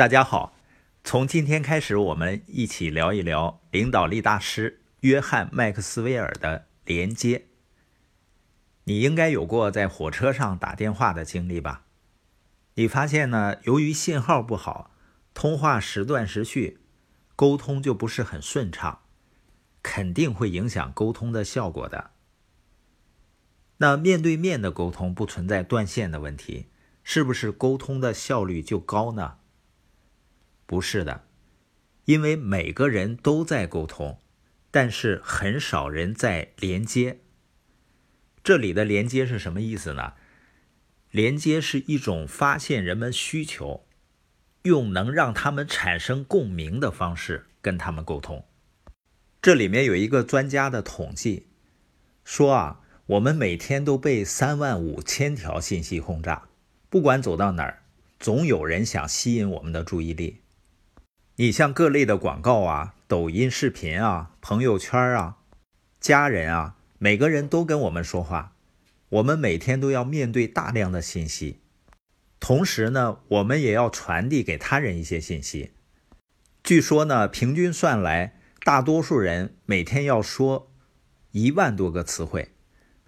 大家好，从今天开始，我们一起聊一聊领导力大师约翰·麦克斯韦尔的连接。你应该有过在火车上打电话的经历吧？你发现呢，由于信号不好，通话时断时续，沟通就不是很顺畅，肯定会影响沟通的效果的。那面对面的沟通不存在断线的问题，是不是沟通的效率就高呢？不是的，因为每个人都在沟通，但是很少人在连接。这里的连接是什么意思呢？连接是一种发现人们需求，用能让他们产生共鸣的方式跟他们沟通。这里面有一个专家的统计，说啊，我们每天都被三万五千条信息轰炸，不管走到哪儿，总有人想吸引我们的注意力。你像各类的广告啊、抖音视频啊、朋友圈啊、家人啊，每个人都跟我们说话，我们每天都要面对大量的信息，同时呢，我们也要传递给他人一些信息。据说呢，平均算来，大多数人每天要说一万多个词汇，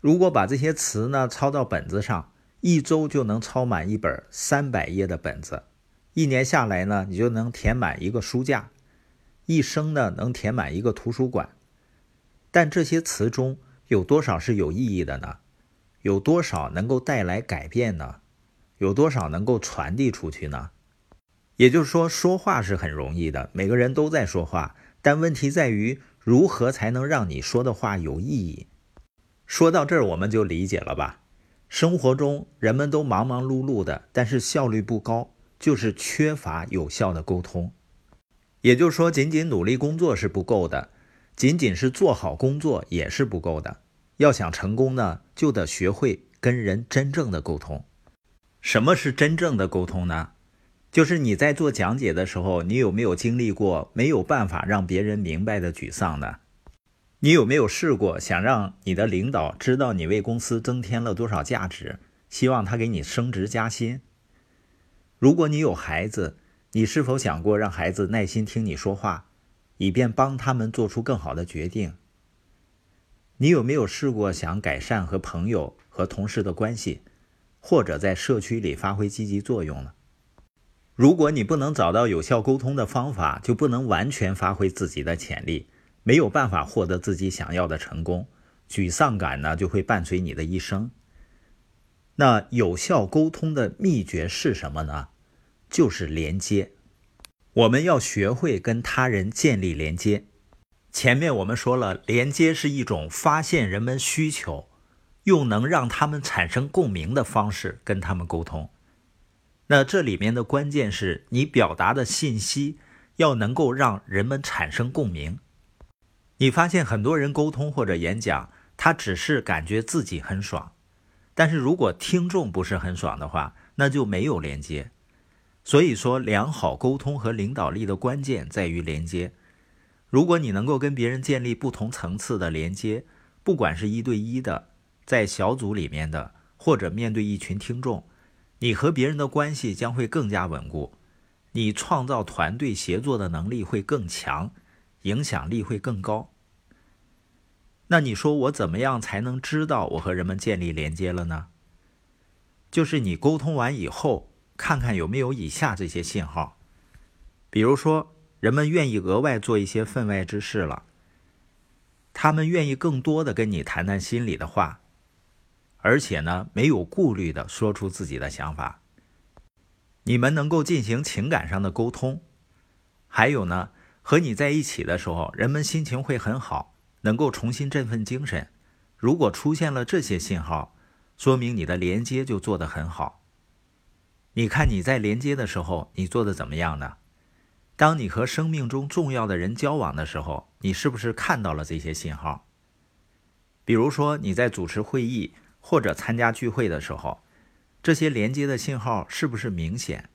如果把这些词呢抄到本子上，一周就能抄满一本三百页的本子。一年下来呢，你就能填满一个书架；一生呢，能填满一个图书馆。但这些词中有多少是有意义的呢？有多少能够带来改变呢？有多少能够传递出去呢？也就是说，说话是很容易的，每个人都在说话，但问题在于如何才能让你说的话有意义。说到这儿，我们就理解了吧？生活中人们都忙忙碌碌的，但是效率不高。就是缺乏有效的沟通，也就是说，仅仅努力工作是不够的，仅仅是做好工作也是不够的。要想成功呢，就得学会跟人真正的沟通。什么是真正的沟通呢？就是你在做讲解的时候，你有没有经历过没有办法让别人明白的沮丧呢？你有没有试过想让你的领导知道你为公司增添了多少价值，希望他给你升职加薪？如果你有孩子，你是否想过让孩子耐心听你说话，以便帮他们做出更好的决定？你有没有试过想改善和朋友和同事的关系，或者在社区里发挥积极作用呢？如果你不能找到有效沟通的方法，就不能完全发挥自己的潜力，没有办法获得自己想要的成功，沮丧感呢就会伴随你的一生。那有效沟通的秘诀是什么呢？就是连接，我们要学会跟他人建立连接。前面我们说了，连接是一种发现人们需求，用能让他们产生共鸣的方式跟他们沟通。那这里面的关键是你表达的信息要能够让人们产生共鸣。你发现很多人沟通或者演讲，他只是感觉自己很爽，但是如果听众不是很爽的话，那就没有连接。所以说，良好沟通和领导力的关键在于连接。如果你能够跟别人建立不同层次的连接，不管是一对一的，在小组里面的，或者面对一群听众，你和别人的关系将会更加稳固，你创造团队协作的能力会更强，影响力会更高。那你说我怎么样才能知道我和人们建立连接了呢？就是你沟通完以后。看看有没有以下这些信号，比如说，人们愿意额外做一些分外之事了，他们愿意更多的跟你谈谈心里的话，而且呢，没有顾虑的说出自己的想法，你们能够进行情感上的沟通，还有呢，和你在一起的时候，人们心情会很好，能够重新振奋精神。如果出现了这些信号，说明你的连接就做得很好。你看你在连接的时候，你做的怎么样呢？当你和生命中重要的人交往的时候，你是不是看到了这些信号？比如说你在主持会议或者参加聚会的时候，这些连接的信号是不是明显？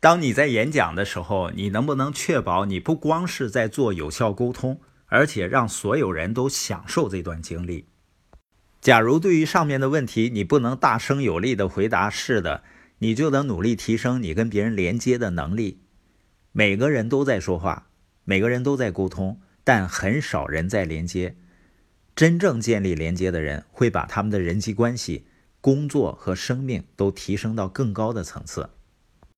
当你在演讲的时候，你能不能确保你不光是在做有效沟通，而且让所有人都享受这段经历？假如对于上面的问题你不能大声有力的回答是的。你就得努力提升你跟别人连接的能力，每个人都在说话，每个人都在沟通，但很少人在连接。真正建立连接的人，会把他们的人际关系、工作和生命都提升到更高的层次。